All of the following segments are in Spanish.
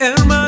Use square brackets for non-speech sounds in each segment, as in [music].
Hermano latino,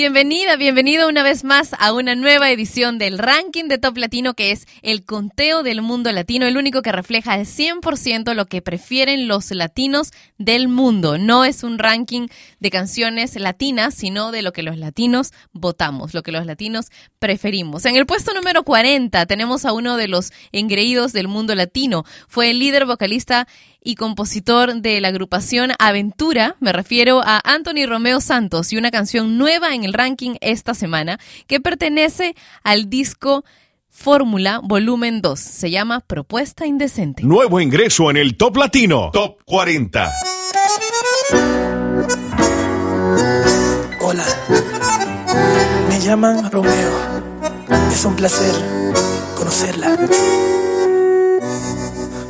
Bienvenida, bienvenido una vez más a una nueva edición del ranking de Top Latino que es el conteo del mundo latino, el único que refleja al 100% lo que prefieren los latinos del mundo. No es un ranking de canciones latinas, sino de lo que los latinos votamos, lo que los latinos preferimos. En el puesto número 40 tenemos a uno de los engreídos del mundo latino. Fue el líder vocalista y compositor de la agrupación Aventura, me refiero a Anthony Romeo Santos y una canción nueva en el ranking esta semana que pertenece al disco Fórmula Volumen 2. Se llama Propuesta Indecente. Nuevo ingreso en el Top Latino. Top 40. Hola, me llaman Romeo. Es un placer conocerla.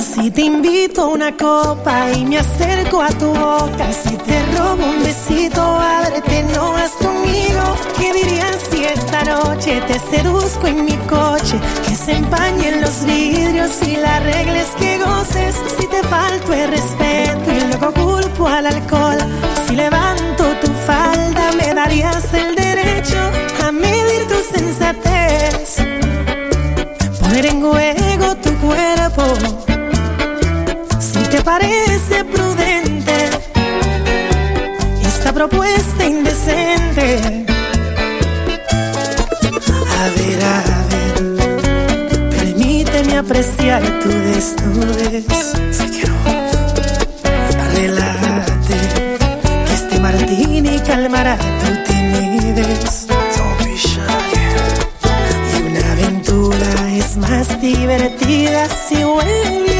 Si te invito a una copa y me acerco a tu boca, si te robo un besito, ábrete, no vas conmigo. ¿Qué dirías si esta noche te seduzco en mi coche? Que se empañen los vidrios y las reglas que goces. Si te falto el respeto y luego culpo al alcohol, si levanto tu falda, me darías el derecho a medir tu sensatez. Poner en tu cuerpo parece prudente esta propuesta indecente. A ver, a ver, permíteme apreciar tu desnudez. Si quiero, relájate, que este martini calmará tu timidez. Y una aventura es más divertida si huele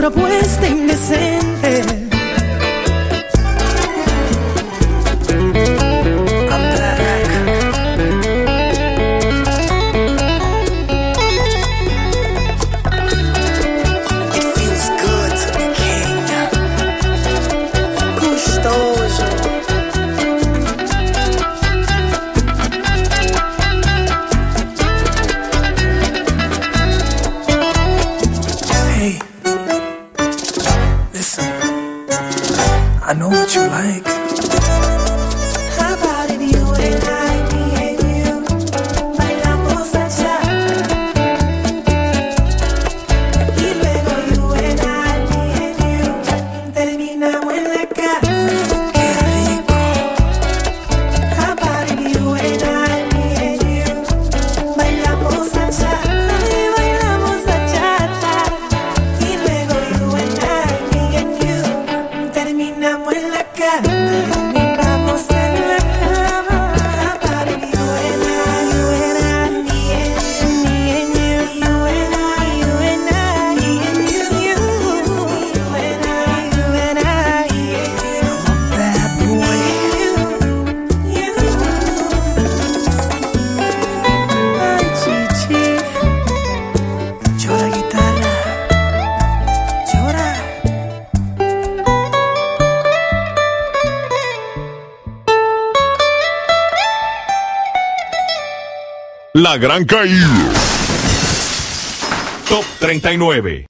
propuesta indecente. La Gran Caída. Top 39.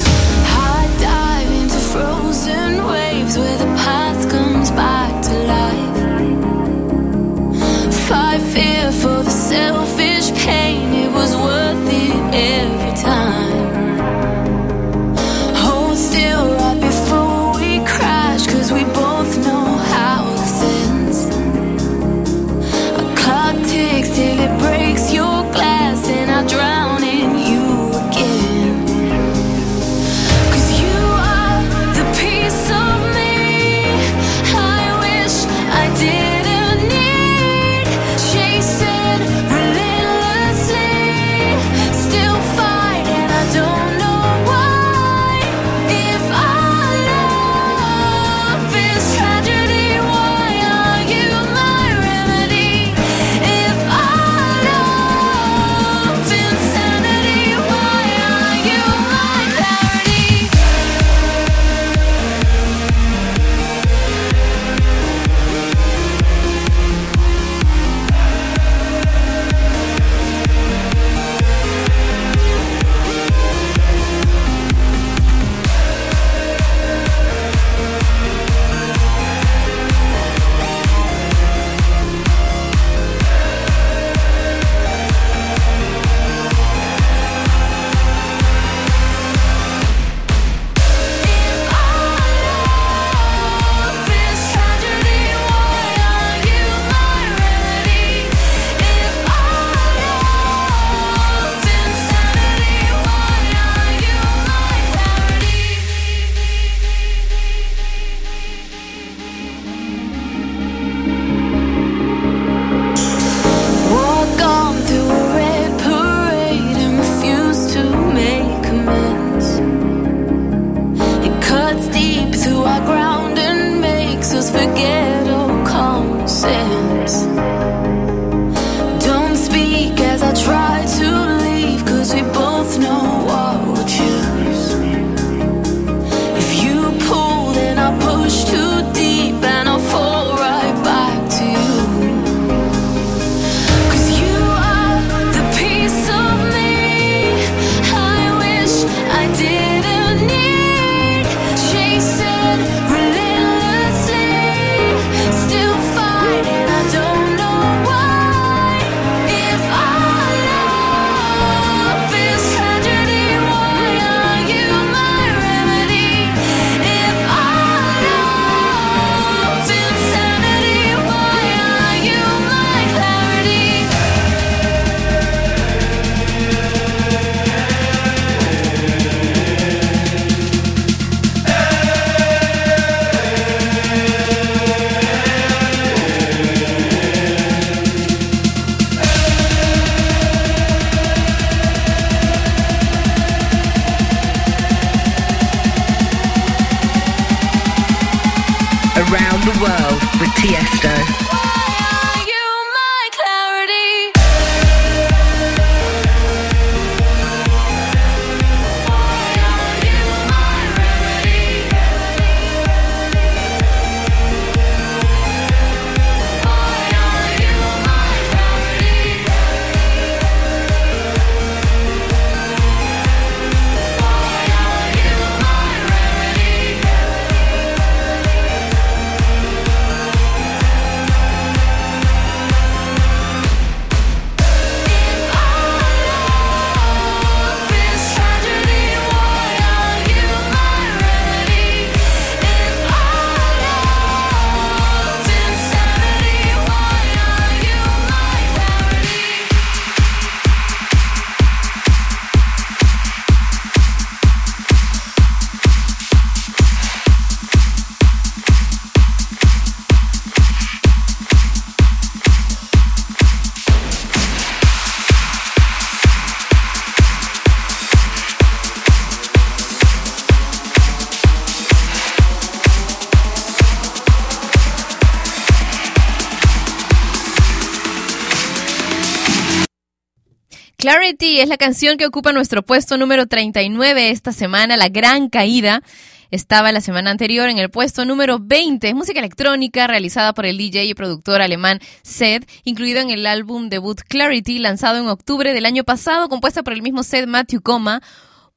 es la canción que ocupa nuestro puesto número 39 esta semana, La Gran Caída. Estaba la semana anterior en el puesto número 20. Es música electrónica realizada por el DJ y productor alemán Seth, incluido en el álbum debut Clarity, lanzado en octubre del año pasado, compuesta por el mismo Seth Matthew Coma,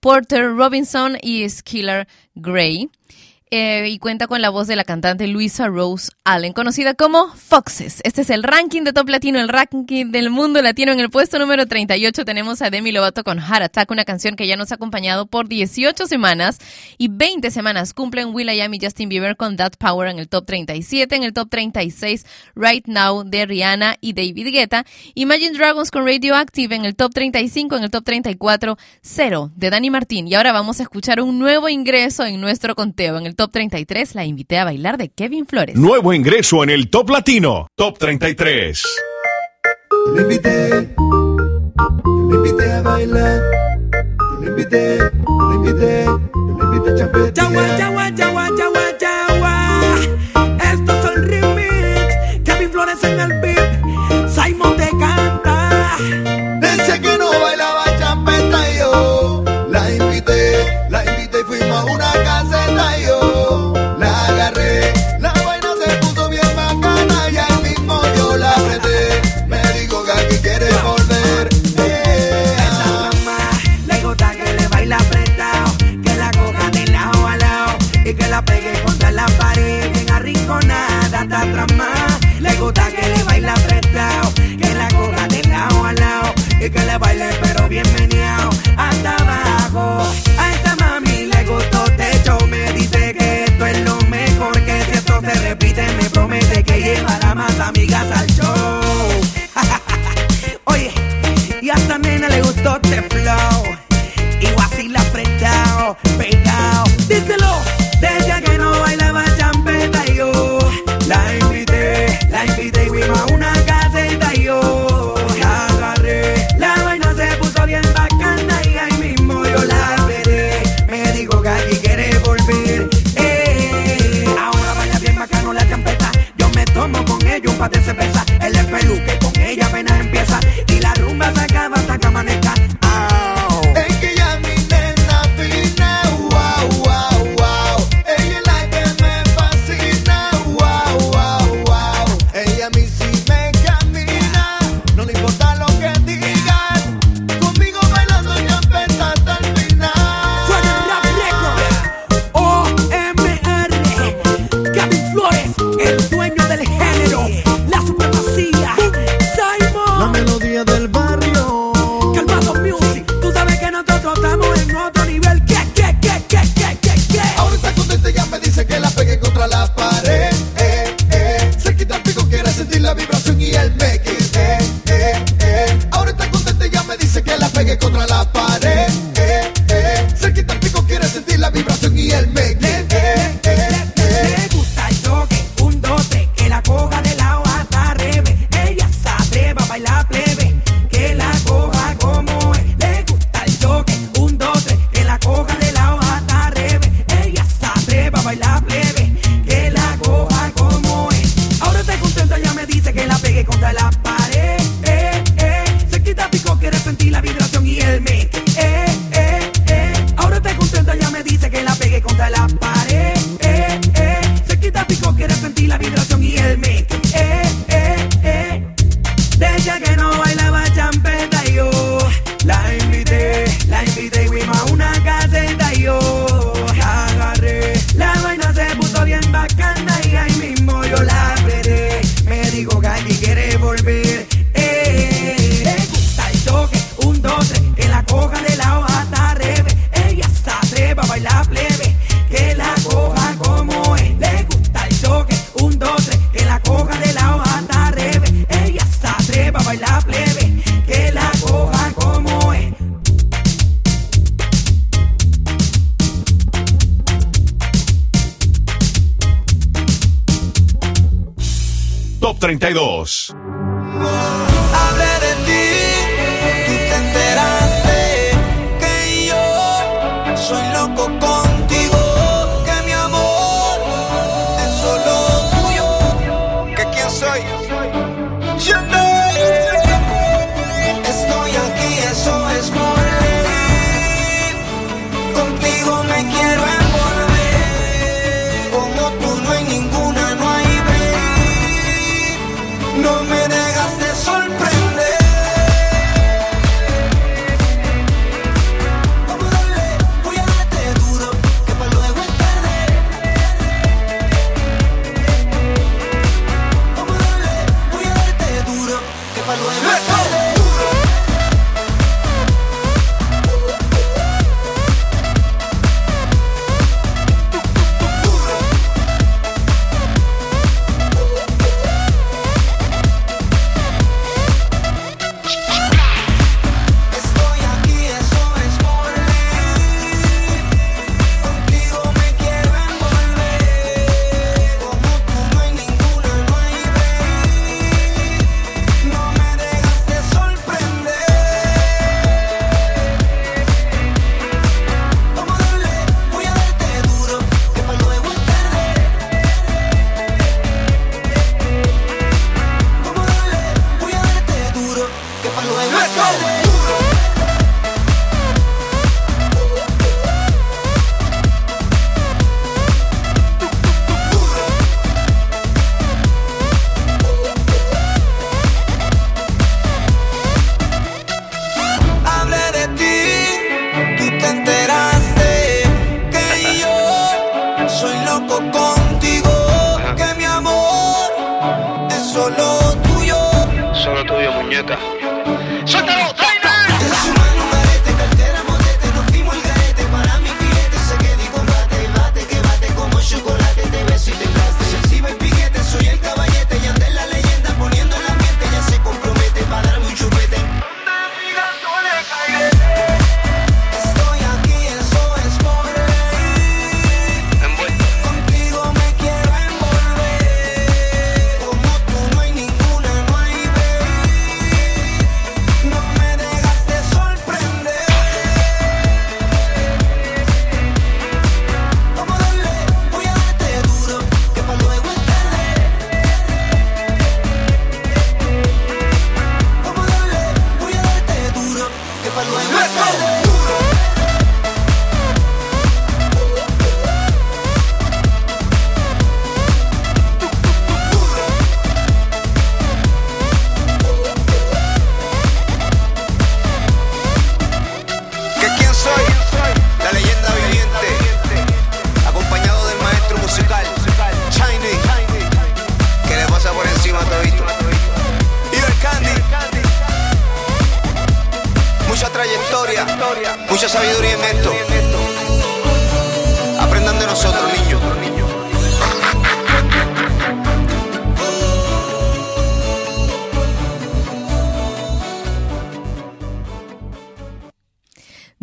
Porter Robinson y Skiller Gray. Eh, y cuenta con la voz de la cantante Luisa Rose Allen, conocida como Foxes. Este es el ranking de Top Latino, el ranking del mundo latino. En el puesto número 38 tenemos a Demi Lovato con Heart Attack, una canción que ya nos ha acompañado por 18 semanas y 20 semanas. Cumplen Will I y Justin Bieber con That Power en el top 37, en el top 36 Right Now de Rihanna y David Guetta, Imagine Dragons con Radioactive en el top 35, en el top 34 Cero de Dani Martín. Y ahora vamos a escuchar un nuevo ingreso en nuestro conteo en el top Top 33 la invité a bailar de Kevin Flores. Nuevo ingreso en el Top Latino. Top 33. Te invité, te invité a bailar. Te invité, te invité, te invité a champetear. Yawa, yawa, yawa, yawa, yawa. Estos son remix. Kevin Flores en el beat. Simon te canta.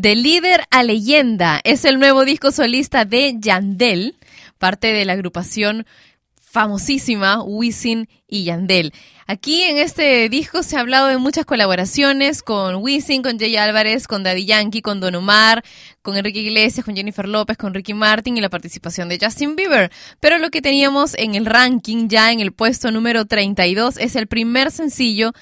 De líder a leyenda es el nuevo disco solista de Yandel, parte de la agrupación famosísima Wisin y Yandel. Aquí en este disco se ha hablado de muchas colaboraciones con Wisin, con Jay Álvarez, con Daddy Yankee, con Don Omar, con Enrique Iglesias, con Jennifer López, con Ricky Martin y la participación de Justin Bieber. Pero lo que teníamos en el ranking ya en el puesto número 32 es el primer sencillo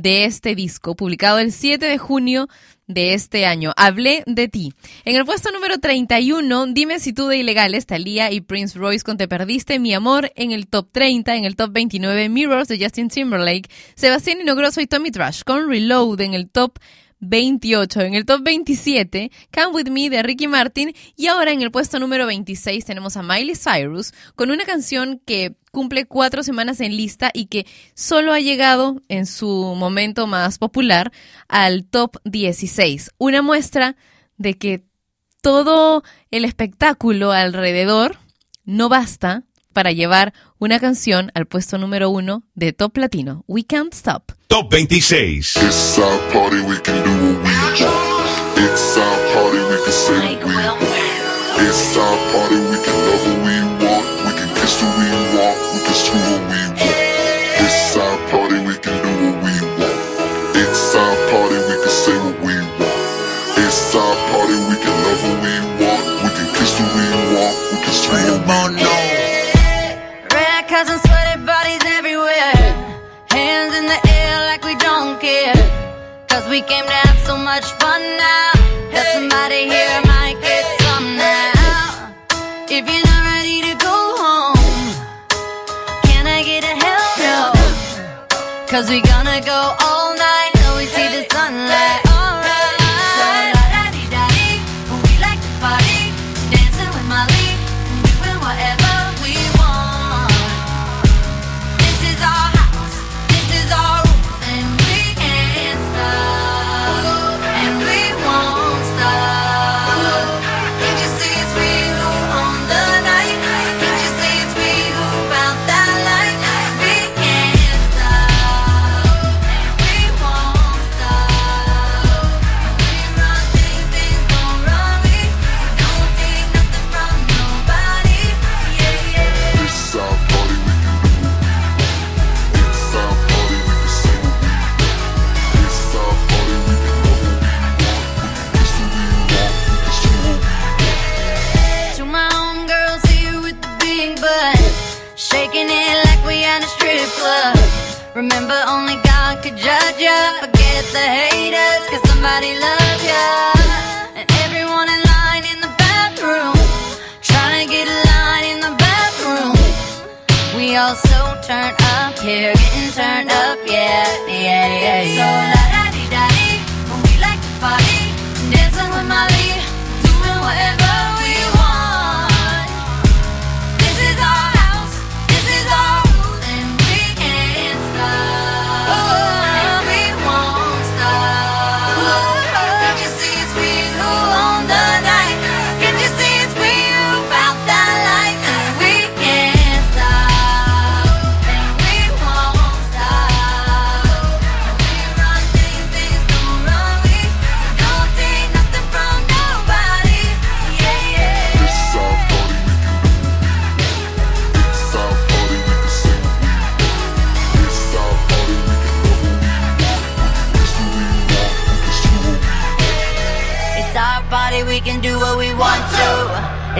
de este disco, publicado el 7 de junio de este año. Hablé de ti. En el puesto número 31, Dime si tú de ilegales, Thalía y Prince Royce con Te perdiste mi amor. En el top 30, en el top 29, Mirrors de Justin Timberlake, Sebastián Inogroso y Tommy Trash con Reload en el top 28. En el top 27, Come With Me de Ricky Martin. Y ahora en el puesto número 26 tenemos a Miley Cyrus con una canción que cumple cuatro semanas en lista y que solo ha llegado en su momento más popular al top 16. Una muestra de que todo el espectáculo alrededor no basta para llevar una canción al puesto número uno de Top Latino. We Can't Stop. Top 26. It's our party, we can do what we want. It's our party, we can say what we want. It's our party, we can love what we want. We can kiss who we want. We can screw what we want. Cause we came to have so much fun now. That somebody here might get some now. If you're not ready to go home, can I get a hell no? Cause we gonna go all Remember, only God could judge ya. Forget the haters, cause somebody loves ya. And everyone in line in the bathroom, trying to get a line in the bathroom. We all so turned up here, getting turned up, yeah, yeah, yeah, yeah. So la da dee da dee, when we like to party, dancing with Molly, doing whatever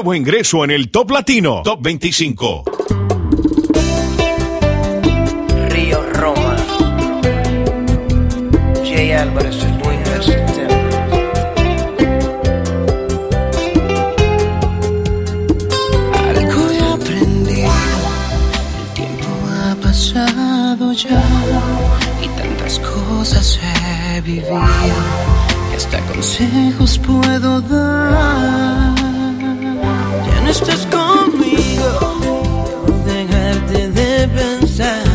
Nuevo ingreso en el Top Latino, Top 25. Río Roma. Jay Álvarez, el dueño del sistema. Algo he aprendido, el tiempo ha pasado ya y tantas cosas he vivido hasta consejos puedo dar. Estás conmigo, dejarte de pensar,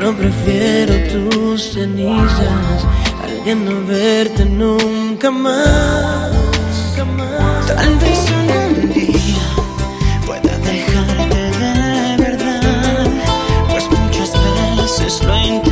pero prefiero tus cenizas al no verte nunca más. Tal vez algún día pueda dejarte de verdad, pues muchas veces lo he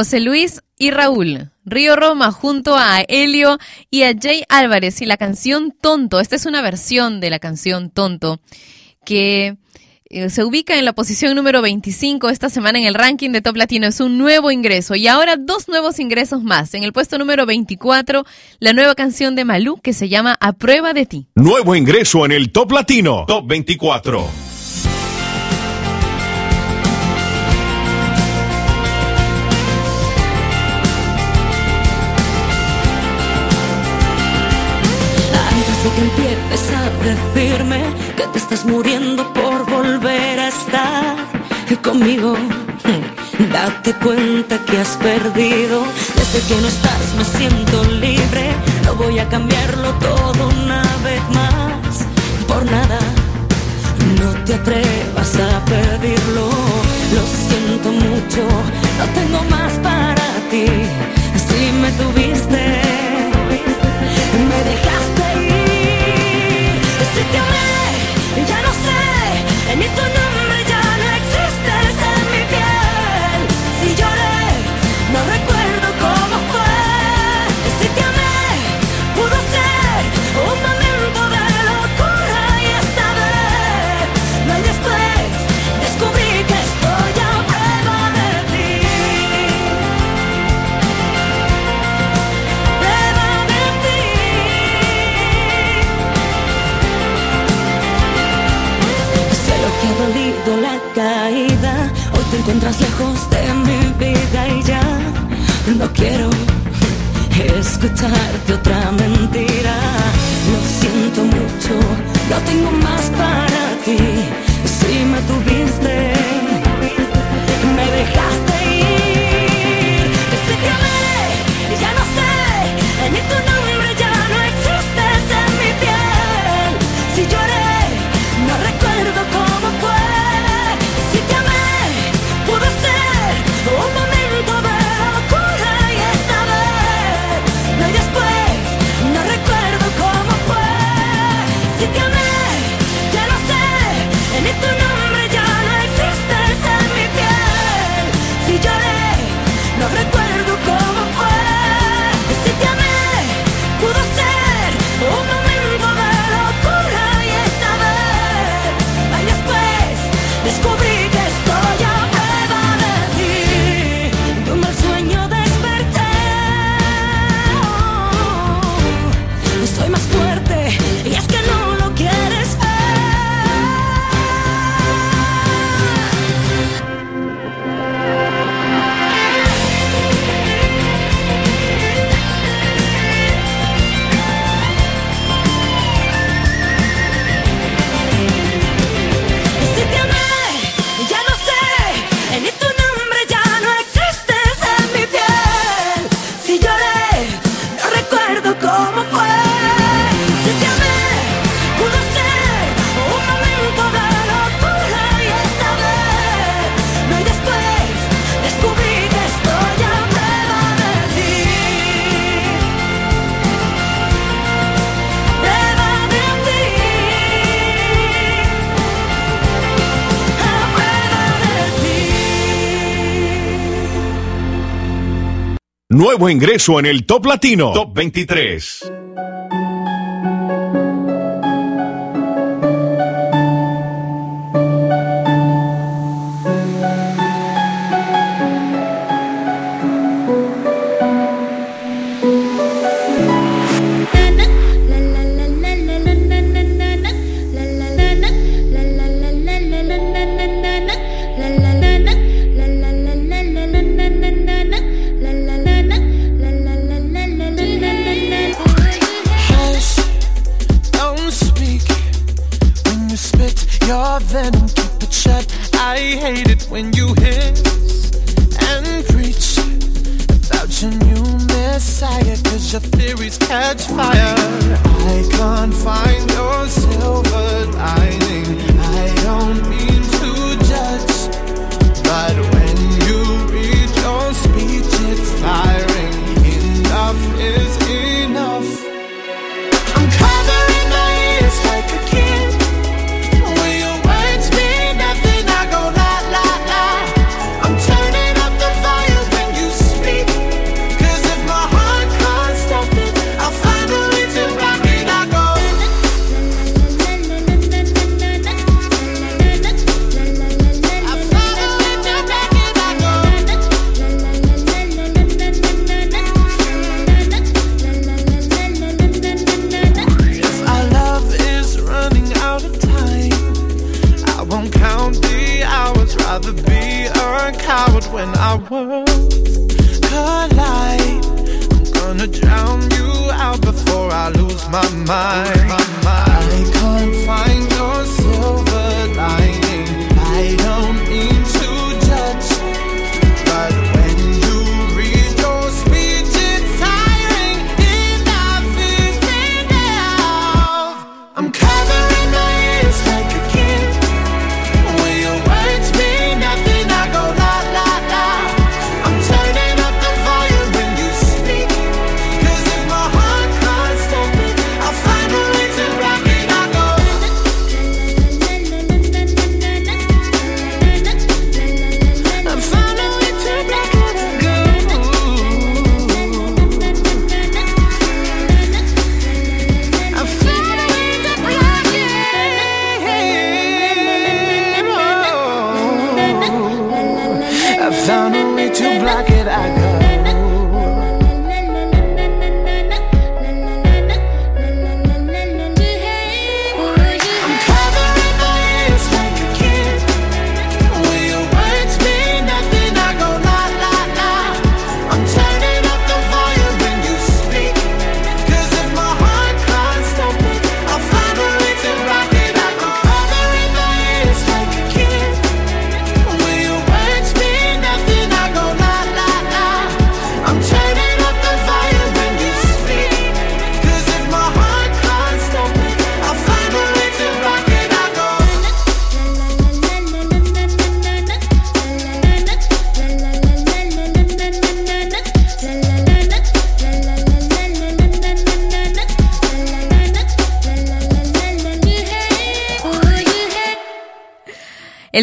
José Luis y Raúl. Río Roma junto a Helio y a Jay Álvarez y la canción Tonto. Esta es una versión de la canción Tonto que eh, se ubica en la posición número 25 esta semana en el ranking de Top Latino. Es un nuevo ingreso y ahora dos nuevos ingresos más. En el puesto número 24, la nueva canción de Malú que se llama A prueba de ti. Nuevo ingreso en el Top Latino, Top 24. atreves a decirme que te estás muriendo por volver a estar conmigo. [laughs] Date cuenta que has perdido. Desde que no estás me siento libre. No voy a cambiarlo todo una vez más. Por nada, no te atrevas a pedirlo. Lo siento mucho, no tengo más para ti. Si me tuviste, me dejaste mi encuentras lejos de mi vida y ya no quiero escucharte otra mentira. Lo siento mucho, no tengo más para ti. Si me tuviste nuevo ingreso en el Top Latino. Top 23. your theories catch fire.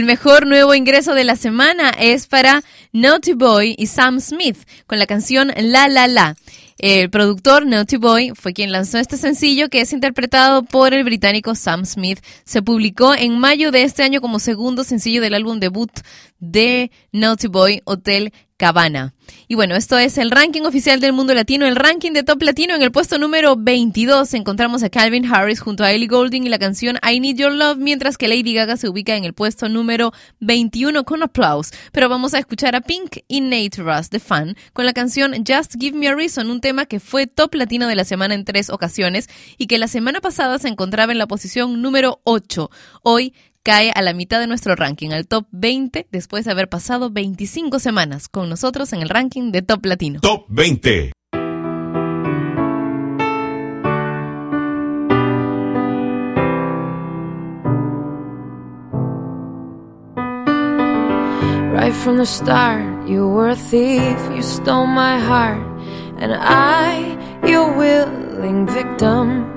Mejor nuevo ingreso de la semana es para Naughty Boy y Sam Smith con la canción La La La. El productor Naughty Boy fue quien lanzó este sencillo que es interpretado por el británico Sam Smith. Se publicó en mayo de este año como segundo sencillo del álbum debut de Naughty Boy, Hotel Cabana. Y bueno, esto es el ranking oficial del mundo latino, el ranking de top latino. En el puesto número 22 encontramos a Calvin Harris junto a Ellie Goulding y la canción I Need Your Love, mientras que Lady Gaga se ubica en el puesto número 21 con aplausos. Pero vamos a escuchar a Pink y Nate Russ, The Fan, con la canción Just Give Me a Reason, un tema que fue top latino de la semana en tres ocasiones y que la semana pasada se encontraba en la posición número 8. Hoy cae a la mitad de nuestro ranking, al top 20, después de haber pasado 25 semanas con nosotros en el ranking de Top Latino. Top 20. Right from the start, you were a thief, you stole my heart, and I, your willing victim.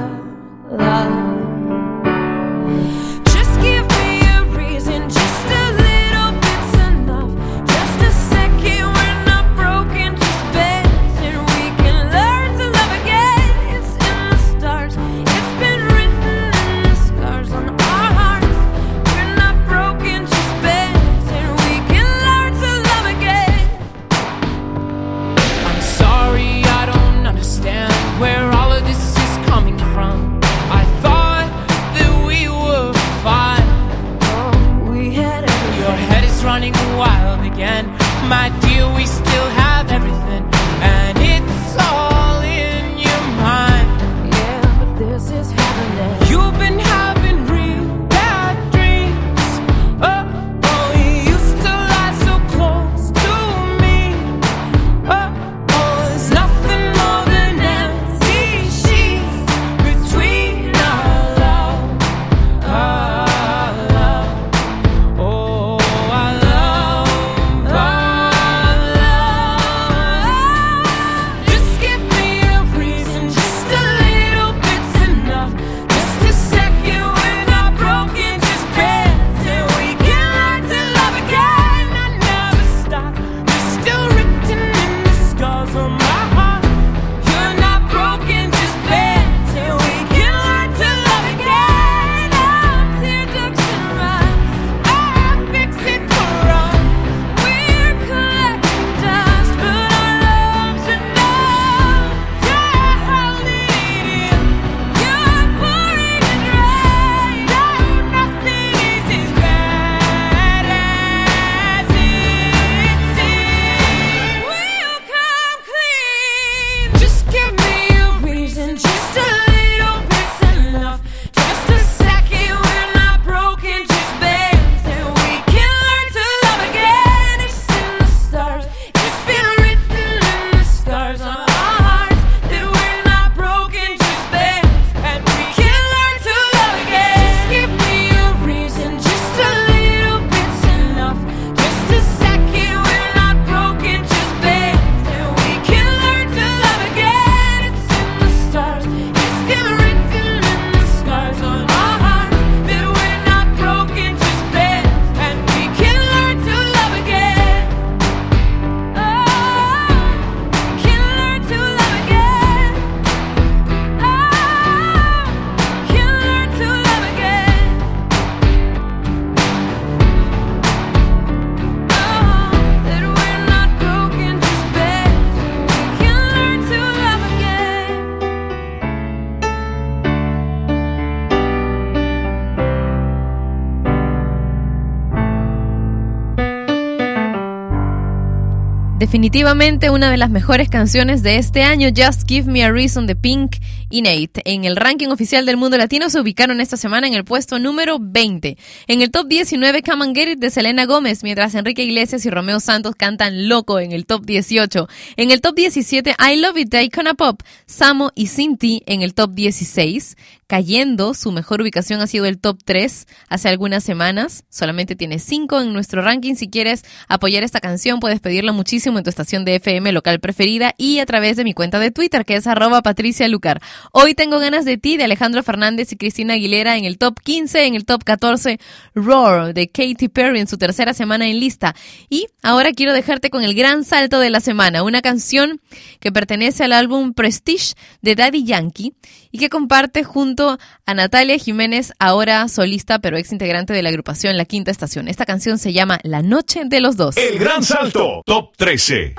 Definitivamente una de las mejores canciones de este año, Just Give Me a Reason de Pink y Nate. En el ranking oficial del mundo latino se ubicaron esta semana en el puesto número 20. En el top 19, Come and Get It de Selena Gómez, mientras Enrique Iglesias y Romeo Santos cantan Loco en el top 18. En el top 17, I Love It de Icona Pop, Samo y Cinti en el top 16 cayendo. Su mejor ubicación ha sido el top 3 hace algunas semanas. Solamente tiene 5 en nuestro ranking. Si quieres apoyar esta canción, puedes pedirla muchísimo en tu estación de FM local preferida y a través de mi cuenta de Twitter, que es arroba Patricia Lucar. Hoy tengo ganas de ti, de Alejandro Fernández y Cristina Aguilera en el top 15, en el top 14, Roar de Katy Perry en su tercera semana en lista. Y ahora quiero dejarte con el gran salto de la semana, una canción que pertenece al álbum Prestige de Daddy Yankee y que comparte junto a Natalia Jiménez, ahora solista pero ex integrante de la agrupación La Quinta Estación. Esta canción se llama La Noche de los Dos. El Gran Salto, Top 13.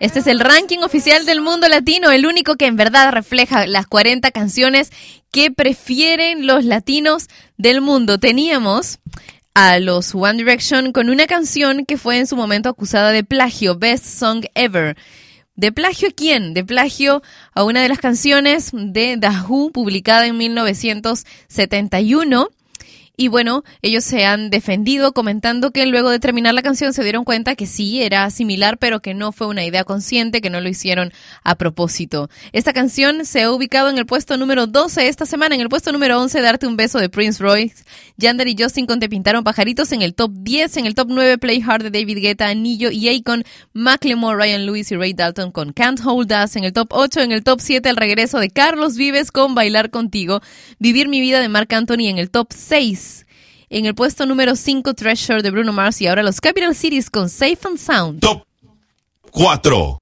Este es el ranking oficial del mundo latino, el único que en verdad refleja las 40 canciones que prefieren los latinos del mundo. Teníamos a los One Direction con una canción que fue en su momento acusada de plagio, Best Song Ever. ¿De plagio a quién? De plagio a una de las canciones de The publicada en 1971. Y bueno, ellos se han defendido comentando que luego de terminar la canción se dieron cuenta que sí era similar, pero que no fue una idea consciente, que no lo hicieron a propósito. Esta canción se ha ubicado en el puesto número 12 esta semana, en el puesto número 11 Darte un beso de Prince Royce, Yander y Justin con Te pintaron pajaritos en el top 10, en el top 9 Play Hard de David Guetta, Anillo y Akon, Macklemore, Ryan Lewis y Ray Dalton con Can't Hold Us, en el top 8, en el top 7 el regreso de Carlos Vives con Bailar Contigo, Vivir mi vida de Marc Anthony en el top 6. En el puesto número 5, Treasure de Bruno Mars y ahora los Capital Cities con Safe and Sound. Top 4.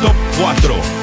Top 4.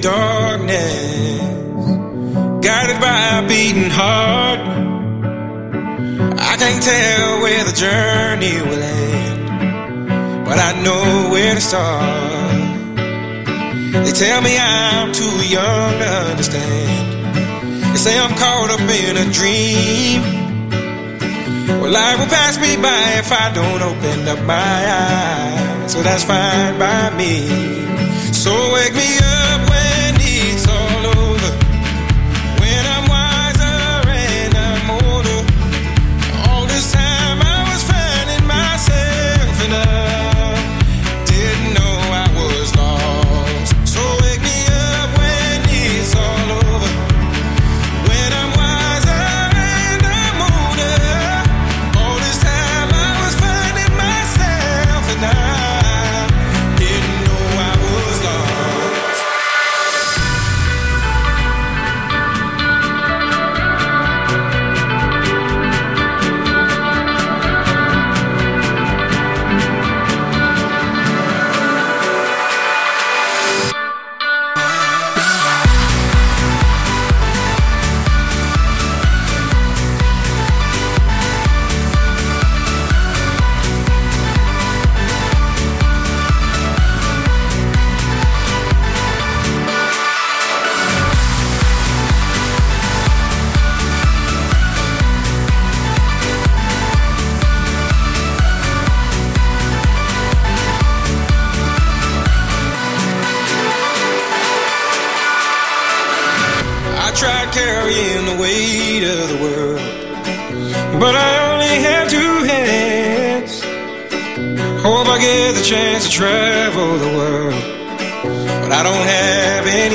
darkness, guided by a beating heart. I can't tell where the journey will end, but I know where to start. They tell me I'm too young to understand. They say I'm caught up in a dream. Well, life will pass me by if I don't open up my eyes. So that's fine by me. So wake me up.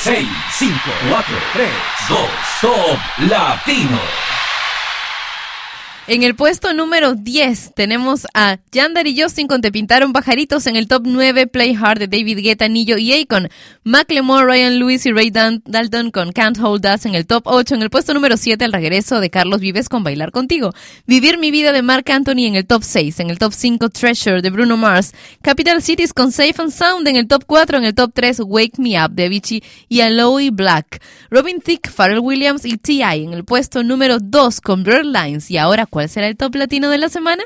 6, 5, 4, 3, 2, Top Latino. En el puesto número 10 tenemos a Yandar y Justin con Te pintaron pajaritos. En el top 9, Play Hard de David Guetta, Nillo y Akon. Macklemore, Ryan Lewis y Ray Dan- Dalton con Can't Hold Us. En el top 8, en el puesto número 7, el regreso de Carlos Vives con Bailar Contigo. Vivir mi vida de Mark Anthony en el top 6. En el top 5, Treasure de Bruno Mars. Capital Cities con Safe and Sound. En el top 4, en el top 3, Wake Me Up de Avicii y Aloe Black. Robin Thicke, Pharrell Williams y T.I. en el puesto número 2 con Blurred Lines. Y ahora, ¿cuál será el top latino de la semana?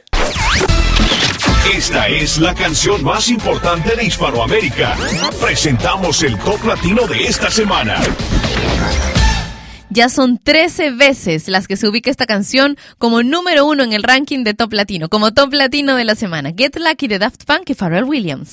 Esta es la canción más importante de Hispanoamérica. Presentamos el top latino de esta semana. Ya son 13 veces las que se ubica esta canción como número uno en el ranking de top latino, como top latino de la semana. Get Lucky de Daft Punk y Pharrell Williams.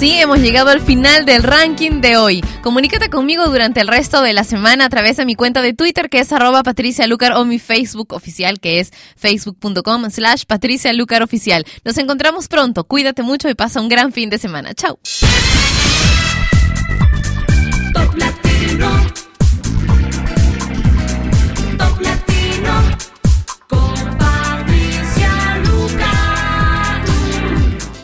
así hemos llegado al final del ranking de hoy. Comunícate conmigo durante el resto de la semana a través de mi cuenta de Twitter que es arroba Patricia Lucar o mi Facebook oficial que es facebook.com slash Patricia Lucar oficial. Nos encontramos pronto. Cuídate mucho y pasa un gran fin de semana. Chao.